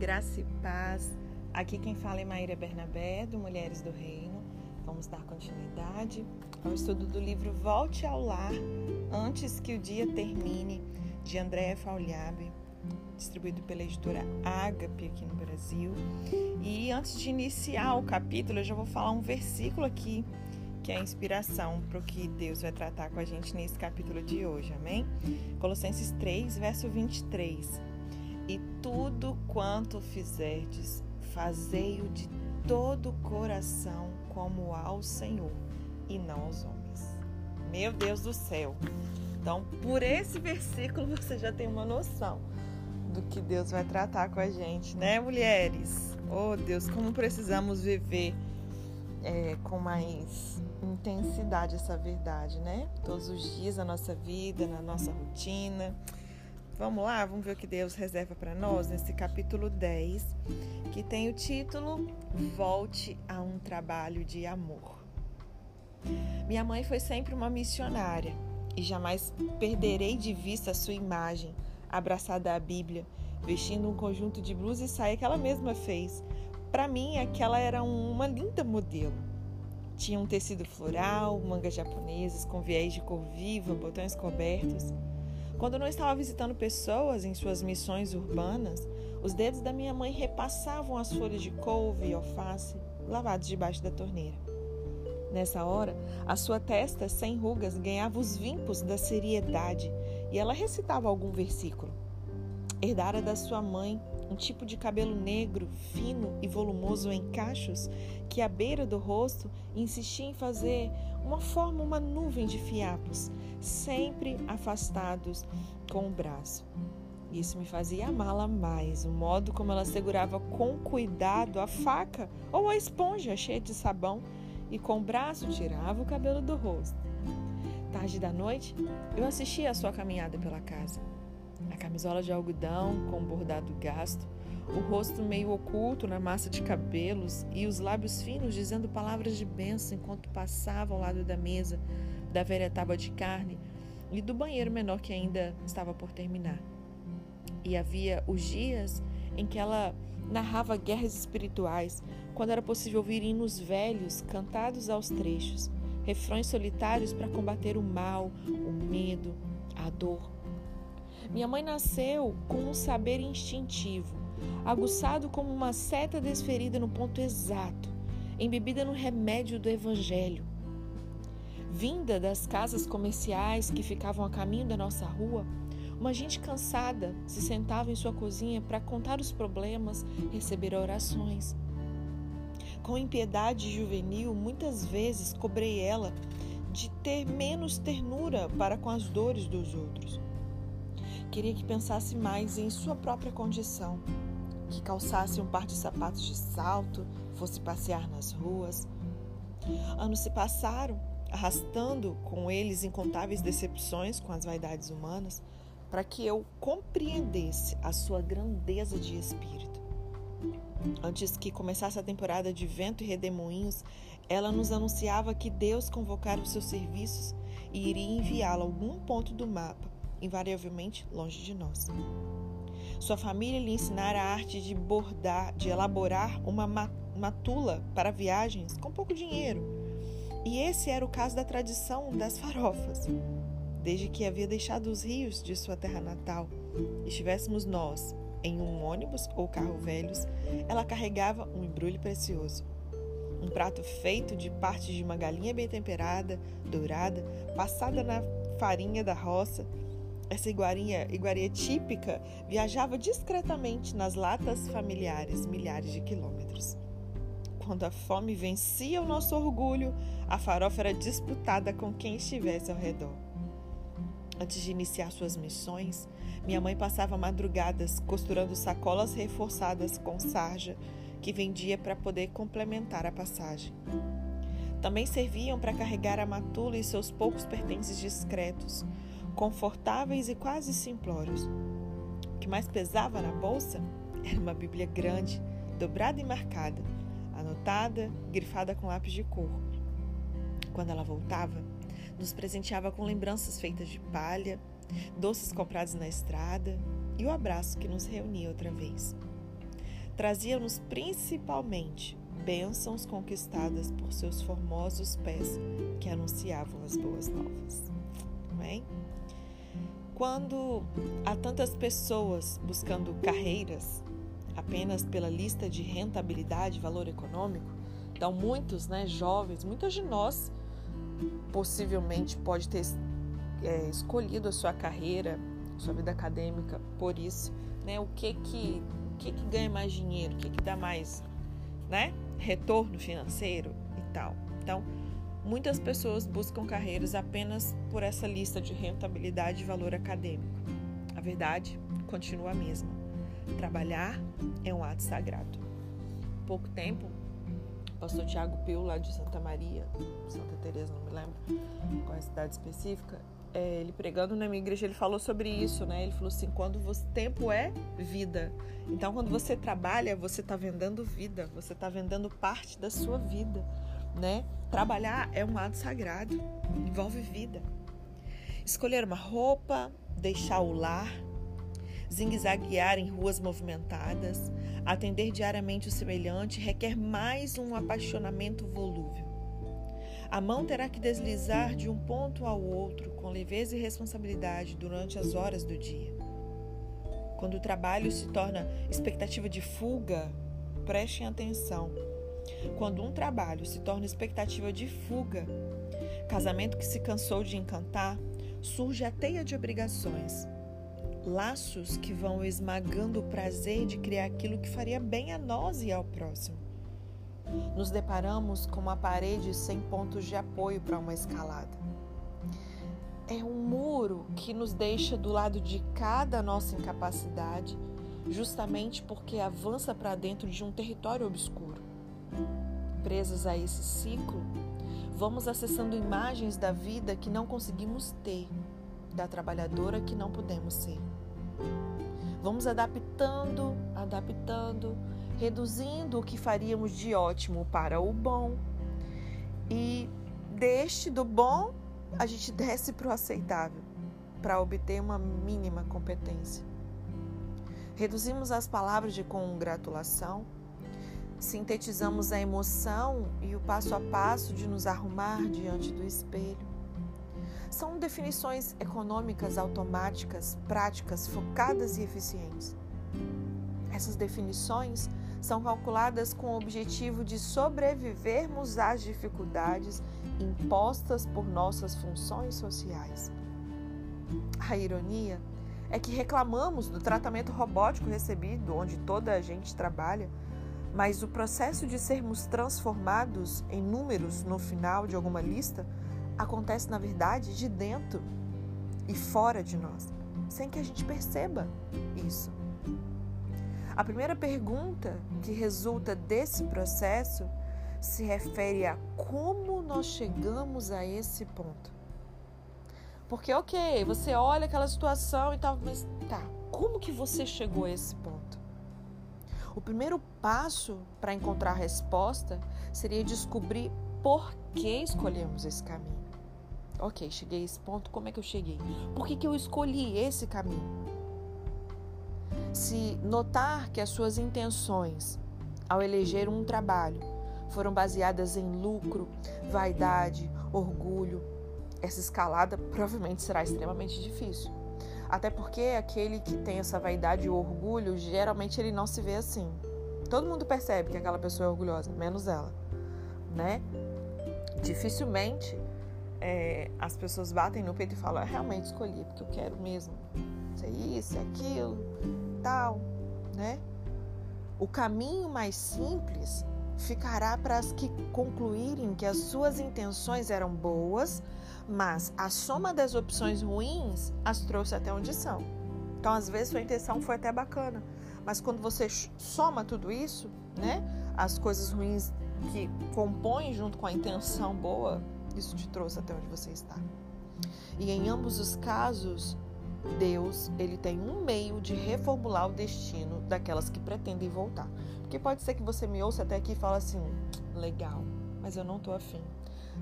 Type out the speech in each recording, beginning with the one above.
graça e paz. Aqui quem fala é Maíra Bernabé, do Mulheres do Reino. Vamos dar continuidade ao estudo do livro Volte ao Lar Antes que o Dia Termine, de Andréa Fauliabe, distribuído pela editora Agape aqui no Brasil. E antes de iniciar o capítulo, eu já vou falar um versículo aqui que é a inspiração para o que Deus vai tratar com a gente nesse capítulo de hoje, amém? Colossenses 3, verso 23. E tudo quanto fizerdes, fazei-o de todo o coração como ao Senhor e não aos homens. Meu Deus do céu. Então, por esse versículo você já tem uma noção do que Deus vai tratar com a gente, né, mulheres? Oh, Deus, como precisamos viver é, com mais intensidade essa verdade, né? Todos os dias da nossa vida, na nossa rotina. Vamos lá, vamos ver o que Deus reserva para nós nesse capítulo 10, que tem o título Volte a um trabalho de amor. Minha mãe foi sempre uma missionária e jamais perderei de vista a sua imagem, abraçada à Bíblia, vestindo um conjunto de blusa e saia que ela mesma fez. Para mim, aquela era uma linda modelo. Tinha um tecido floral, mangas japonesas com viés de cor viva, botões cobertos. Quando não estava visitando pessoas em suas missões urbanas, os dedos da minha mãe repassavam as folhas de couve e alface lavados debaixo da torneira. Nessa hora, a sua testa sem rugas ganhava os vimpos da seriedade e ela recitava algum versículo. Herdara da sua mãe um tipo de cabelo negro, fino e volumoso em cachos, que à beira do rosto insistia em fazer uma forma, uma nuvem de fiapos, sempre afastados com o braço. Isso me fazia amá-la mais, o modo como ela segurava com cuidado a faca ou a esponja cheia de sabão e com o braço tirava o cabelo do rosto. Tarde da noite, eu assistia à sua caminhada pela casa a camisola de algodão com bordado gasto, o rosto meio oculto na massa de cabelos e os lábios finos dizendo palavras de bênção enquanto passava ao lado da mesa, da velha tábua de carne e do banheiro menor que ainda estava por terminar. E havia os dias em que ela narrava guerras espirituais, quando era possível ouvir hinos velhos cantados aos trechos, refrões solitários para combater o mal, o medo, a dor minha mãe nasceu com um saber instintivo, aguçado como uma seta desferida no ponto exato, embebida no remédio do Evangelho. Vinda das casas comerciais que ficavam a caminho da nossa rua, uma gente cansada se sentava em sua cozinha para contar os problemas, receber orações. Com impiedade juvenil, muitas vezes cobrei ela de ter menos ternura para com as dores dos outros. Queria que pensasse mais em sua própria condição, que calçasse um par de sapatos de salto, fosse passear nas ruas. Anos se passaram, arrastando com eles incontáveis decepções com as vaidades humanas, para que eu compreendesse a sua grandeza de espírito. Antes que começasse a temporada de vento e redemoinhos, ela nos anunciava que Deus convocara os seus serviços e iria enviá-la a algum ponto do mapa invariavelmente longe de nós. Sua família lhe ensinara a arte de bordar, de elaborar uma matula para viagens com pouco dinheiro. E esse era o caso da tradição das farofas. Desde que havia deixado os rios de sua terra natal, estivéssemos nós em um ônibus ou carro velhos, ela carregava um embrulho precioso. Um prato feito de partes de uma galinha bem temperada, dourada, passada na farinha da roça, essa iguaria, iguaria típica viajava discretamente nas latas familiares milhares de quilômetros. Quando a fome vencia o nosso orgulho, a farofa era disputada com quem estivesse ao redor. Antes de iniciar suas missões, minha mãe passava madrugadas costurando sacolas reforçadas com sarja que vendia para poder complementar a passagem. Também serviam para carregar a matula e seus poucos pertences discretos, confortáveis e quase simplórios. O que mais pesava na bolsa era uma Bíblia grande, dobrada e marcada, anotada, grifada com lápis de cor. Quando ela voltava, nos presenteava com lembranças feitas de palha, doces comprados na estrada e o abraço que nos reunia outra vez. trazia-nos principalmente bênçãos conquistadas por seus formosos pés que anunciavam as boas novas. Amém? Quando há tantas pessoas buscando carreiras apenas pela lista de rentabilidade valor econômico, então muitos, né, jovens, muitas de nós possivelmente pode ter é, escolhido a sua carreira, sua vida acadêmica por isso, né? O que que o que que ganha mais dinheiro, o que que dá mais, né? Retorno financeiro e tal. Então, muitas pessoas buscam carreiras apenas por essa lista de rentabilidade e valor acadêmico. A verdade continua a mesma. Trabalhar é um ato sagrado. Pouco tempo, o pastor Tiago Pio, lá de Santa Maria, Santa Teresa, não me lembro qual é a cidade específica, é, ele pregando na minha igreja, ele falou sobre isso, né? Ele falou assim: quando você, tempo é vida. Então, quando você trabalha, você está vendendo vida, você está vendendo parte da sua vida, né? Trabalhar é um ato sagrado, envolve vida. Escolher uma roupa, deixar o lar, zigue-zaguear em ruas movimentadas, atender diariamente o semelhante requer mais um apaixonamento volúvel. A mão terá que deslizar de um ponto ao outro com leveza e responsabilidade durante as horas do dia. Quando o trabalho se torna expectativa de fuga, prestem atenção. Quando um trabalho se torna expectativa de fuga, casamento que se cansou de encantar, surge a teia de obrigações, laços que vão esmagando o prazer de criar aquilo que faria bem a nós e ao próximo nos deparamos com uma parede sem pontos de apoio para uma escalada. É um muro que nos deixa do lado de cada nossa incapacidade, justamente porque avança para dentro de um território obscuro. Presas a esse ciclo, vamos acessando imagens da vida que não conseguimos ter, da trabalhadora que não podemos ser. Vamos adaptando, adaptando, reduzindo o que faríamos de ótimo para o bom. E deste do bom, a gente desce para o aceitável, para obter uma mínima competência. Reduzimos as palavras de congratulação, sintetizamos a emoção e o passo a passo de nos arrumar diante do espelho. São definições econômicas automáticas, práticas, focadas e eficientes. Essas definições são calculadas com o objetivo de sobrevivermos às dificuldades impostas por nossas funções sociais. A ironia é que reclamamos do tratamento robótico recebido, onde toda a gente trabalha, mas o processo de sermos transformados em números no final de alguma lista acontece, na verdade, de dentro e fora de nós, sem que a gente perceba isso. A primeira pergunta que resulta desse processo se refere a como nós chegamos a esse ponto. Porque, ok, você olha aquela situação e tal, mas tá, como que você chegou a esse ponto? O primeiro passo para encontrar a resposta seria descobrir por que escolhemos esse caminho. Ok, cheguei a esse ponto, como é que eu cheguei? Por que, que eu escolhi esse caminho? Se notar que as suas intenções ao eleger um trabalho foram baseadas em lucro, vaidade, orgulho, essa escalada provavelmente será extremamente difícil. Até porque aquele que tem essa vaidade e orgulho, geralmente ele não se vê assim. Todo mundo percebe que aquela pessoa é orgulhosa, menos ela, né? Dificilmente é, as pessoas batem no peito e falam: realmente escolhi, porque eu quero mesmo ser isso, aquilo tal, né? O caminho mais simples ficará para as que concluírem que as suas intenções eram boas, mas a soma das opções ruins as trouxe até onde são. Então, às vezes, sua intenção foi até bacana, mas quando você soma tudo isso, né, as coisas ruins que compõem junto com a intenção boa, isso te trouxe até onde você está. E em ambos os casos, Deus, ele tem um meio de reformular o destino daquelas que pretendem voltar. Porque pode ser que você me ouça até aqui e fale assim: legal, mas eu não estou afim.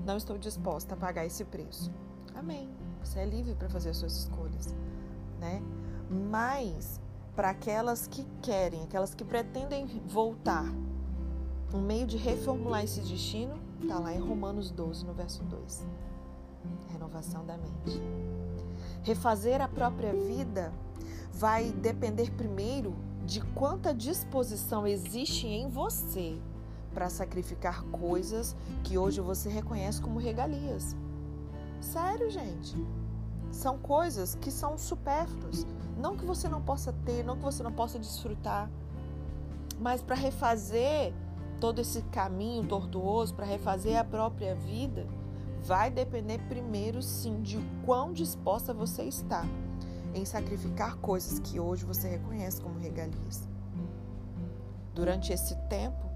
Não estou disposta a pagar esse preço. Amém. Você é livre para fazer as suas escolhas, né? Mas para aquelas que querem, aquelas que pretendem voltar. Um meio de reformular esse destino está lá em Romanos 12, no verso 2. Renovação da mente. Refazer a própria vida vai depender primeiro de quanta disposição existe em você para sacrificar coisas que hoje você reconhece como regalias. Sério, gente. São coisas que são supérfluas. Não que você não possa ter, não que você não possa desfrutar, mas para refazer todo esse caminho tortuoso, para refazer a própria vida, vai depender primeiro sim de quão disposta você está em sacrificar coisas que hoje você reconhece como regalias. Durante esse tempo,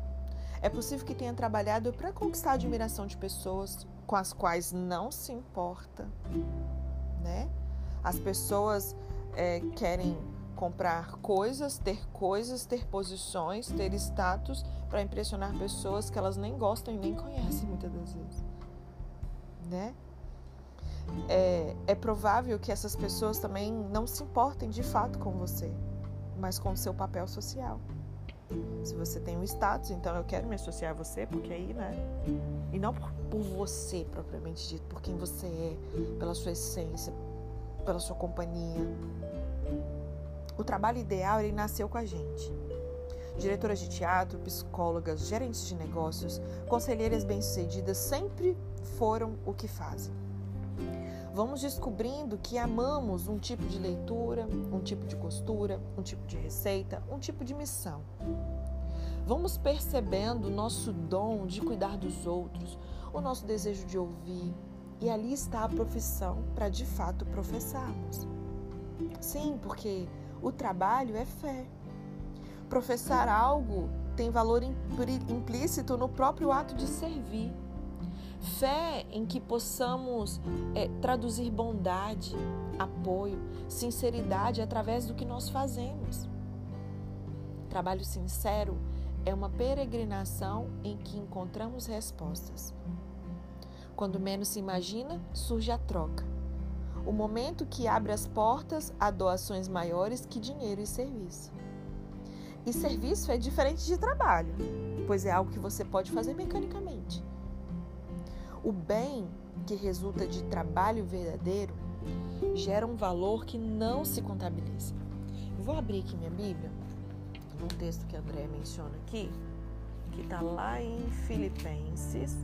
é possível que tenha trabalhado para conquistar a admiração de pessoas com as quais não se importa, né? As pessoas é, querem comprar coisas, ter coisas, ter posições, ter status para impressionar pessoas que elas nem gostam e nem conhecem muitas das vezes, né? É, é provável que essas pessoas também não se importem de fato com você, mas com o seu papel social. Se você tem um status, então eu quero me associar a você, porque aí, né? E não por, por você propriamente dito, por quem você é, pela sua essência, pela sua companhia. O trabalho ideal, ele nasceu com a gente. Diretoras de teatro, psicólogas, gerentes de negócios, conselheiras bem-sucedidas sempre foram o que fazem. Vamos descobrindo que amamos um tipo de leitura, um tipo de costura, um tipo de receita, um tipo de missão. Vamos percebendo o nosso dom de cuidar dos outros, o nosso desejo de ouvir, e ali está a profissão para de fato professarmos. Sim, porque o trabalho é fé. Professar algo tem valor implícito no próprio ato de servir. Fé em que possamos é, traduzir bondade, apoio, sinceridade através do que nós fazemos. Trabalho sincero é uma peregrinação em que encontramos respostas. Quando menos se imagina, surge a troca. O momento que abre as portas a doações maiores que dinheiro e serviço. E serviço é diferente de trabalho, pois é algo que você pode fazer mecanicamente. O bem que resulta de trabalho verdadeiro gera um valor que não se contabiliza. Vou abrir aqui minha Bíblia, um texto que André menciona aqui, que está lá em Filipenses.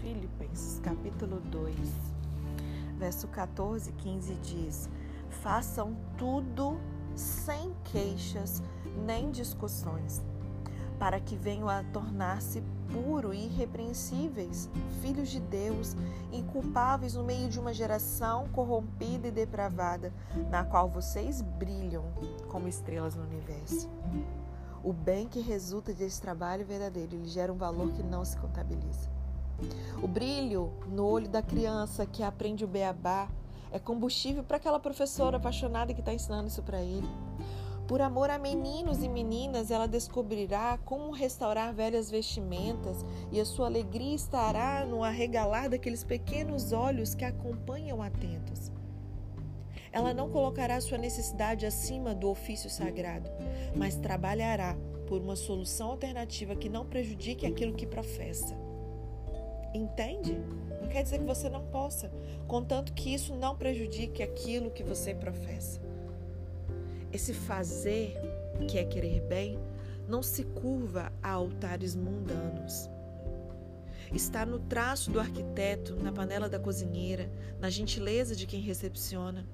Filipenses, capítulo 2, verso 14 e 15 diz: Façam tudo sem queixas nem discussões para que venham a tornar-se puro e irrepreensíveis, filhos de Deus, inculpáveis no meio de uma geração corrompida e depravada, na qual vocês brilham como estrelas no universo. O bem que resulta desse trabalho verdadeiro lhe gera um valor que não se contabiliza. O brilho no olho da criança que aprende o beabá é combustível para aquela professora apaixonada que está ensinando isso para ele. Por amor a meninos e meninas, ela descobrirá como restaurar velhas vestimentas e a sua alegria estará no arregalar daqueles pequenos olhos que acompanham atentos. Ela não colocará sua necessidade acima do ofício sagrado, mas trabalhará por uma solução alternativa que não prejudique aquilo que professa. Entende? Não quer dizer que você não possa, contanto que isso não prejudique aquilo que você professa. Esse fazer, que é querer bem, não se curva a altares mundanos. Está no traço do arquiteto, na panela da cozinheira, na gentileza de quem recepciona.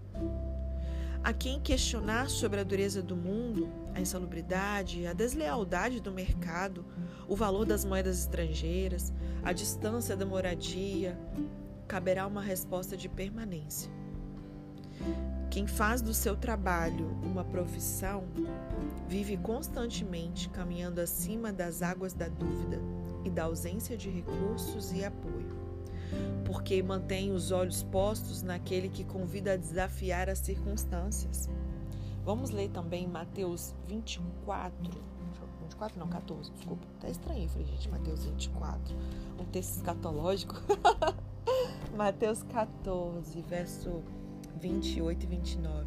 A quem questionar sobre a dureza do mundo, a insalubridade, a deslealdade do mercado, o valor das moedas estrangeiras, a distância da moradia, caberá uma resposta de permanência. Quem faz do seu trabalho uma profissão vive constantemente caminhando acima das águas da dúvida e da ausência de recursos e apoio, porque mantém os olhos postos naquele que convida a desafiar as circunstâncias. Vamos ler também Mateus 24. 24 não, 14, desculpa. Tá estranho, falei, gente, Mateus 24. Um texto escatológico. Mateus 14, verso 28 e 29.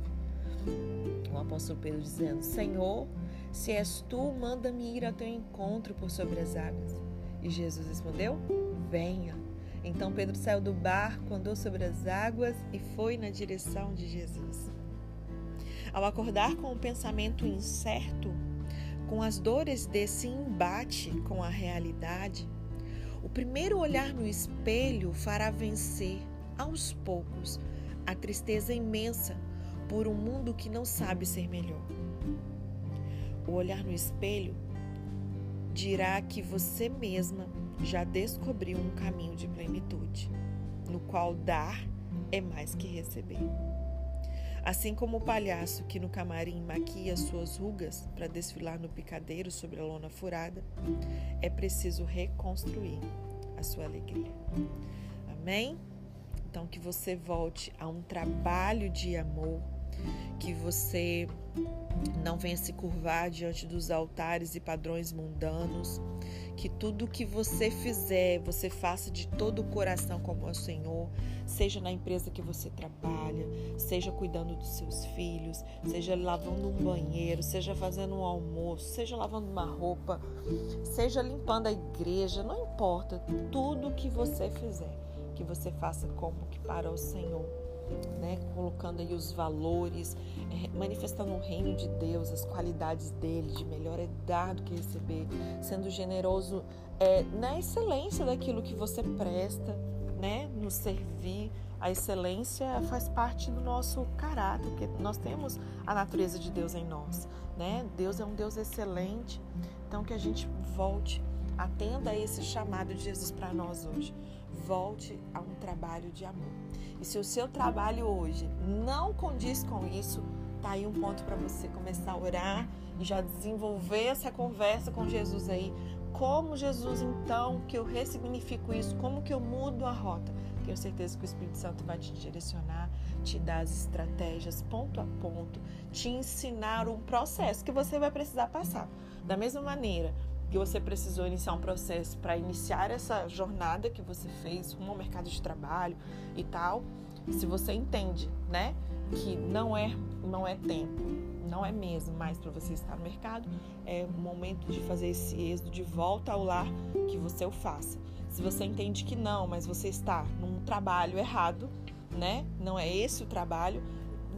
O apóstolo Pedro dizendo: Senhor, se és tu, manda-me ir ao teu encontro por sobre as águas. E Jesus respondeu: Venha. Então Pedro saiu do barco, andou sobre as águas e foi na direção de Jesus. Ao acordar com o pensamento incerto, com as dores desse embate com a realidade, o primeiro olhar no espelho fará vencer, aos poucos, a tristeza imensa por um mundo que não sabe ser melhor. O olhar no espelho dirá que você mesma já descobriu um caminho de plenitude, no qual dar é mais que receber. Assim como o palhaço que no camarim maquia suas rugas para desfilar no picadeiro sobre a lona furada, é preciso reconstruir a sua alegria. Amém? Então, que você volte a um trabalho de amor, que você não venha se curvar diante dos altares e padrões mundanos, que tudo que você fizer, você faça de todo o coração como é o Senhor, seja na empresa que você trabalha, seja cuidando dos seus filhos, seja lavando um banheiro, seja fazendo um almoço, seja lavando uma roupa, seja limpando a igreja, não importa, tudo que você fizer, que você faça como que para o Senhor né, colocando aí os valores, é, manifestando o reino de Deus, as qualidades dele, de melhor é dar do que receber, sendo generoso é, na excelência daquilo que você presta, né, no servir. A excelência faz parte do nosso caráter, porque nós temos a natureza de Deus em nós, né? Deus é um Deus excelente, então que a gente volte, atenda a esse chamado de Jesus para nós hoje. Volte a um trabalho de amor. E se o seu trabalho hoje não condiz com isso, tá aí um ponto para você começar a orar e já desenvolver essa conversa com Jesus aí. Como Jesus, então, que eu ressignifico isso? Como que eu mudo a rota? Tenho certeza que o Espírito Santo vai te direcionar, te dar as estratégias ponto a ponto, te ensinar um processo que você vai precisar passar. Da mesma maneira que você precisou iniciar um processo para iniciar essa jornada que você fez rumo ao mercado de trabalho e tal, se você entende, né, que não é não é tempo, não é mesmo mais para você estar no mercado, é o momento de fazer esse êxodo de volta ao lar que você o faça. Se você entende que não, mas você está num trabalho errado, né? Não é esse o trabalho.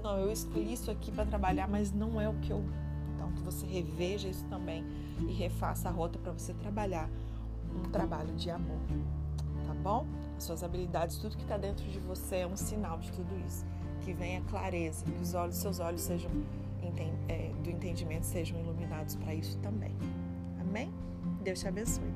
Não, eu escolhi isso aqui para trabalhar, mas não é o que eu. Então que você reveja isso também e refaça a rota para você trabalhar um trabalho de amor, tá bom? As suas habilidades, tudo que está dentro de você é um sinal de tudo isso. Que venha clareza, que os olhos, seus olhos sejam é, do entendimento sejam iluminados para isso também. Amém? Deus te abençoe.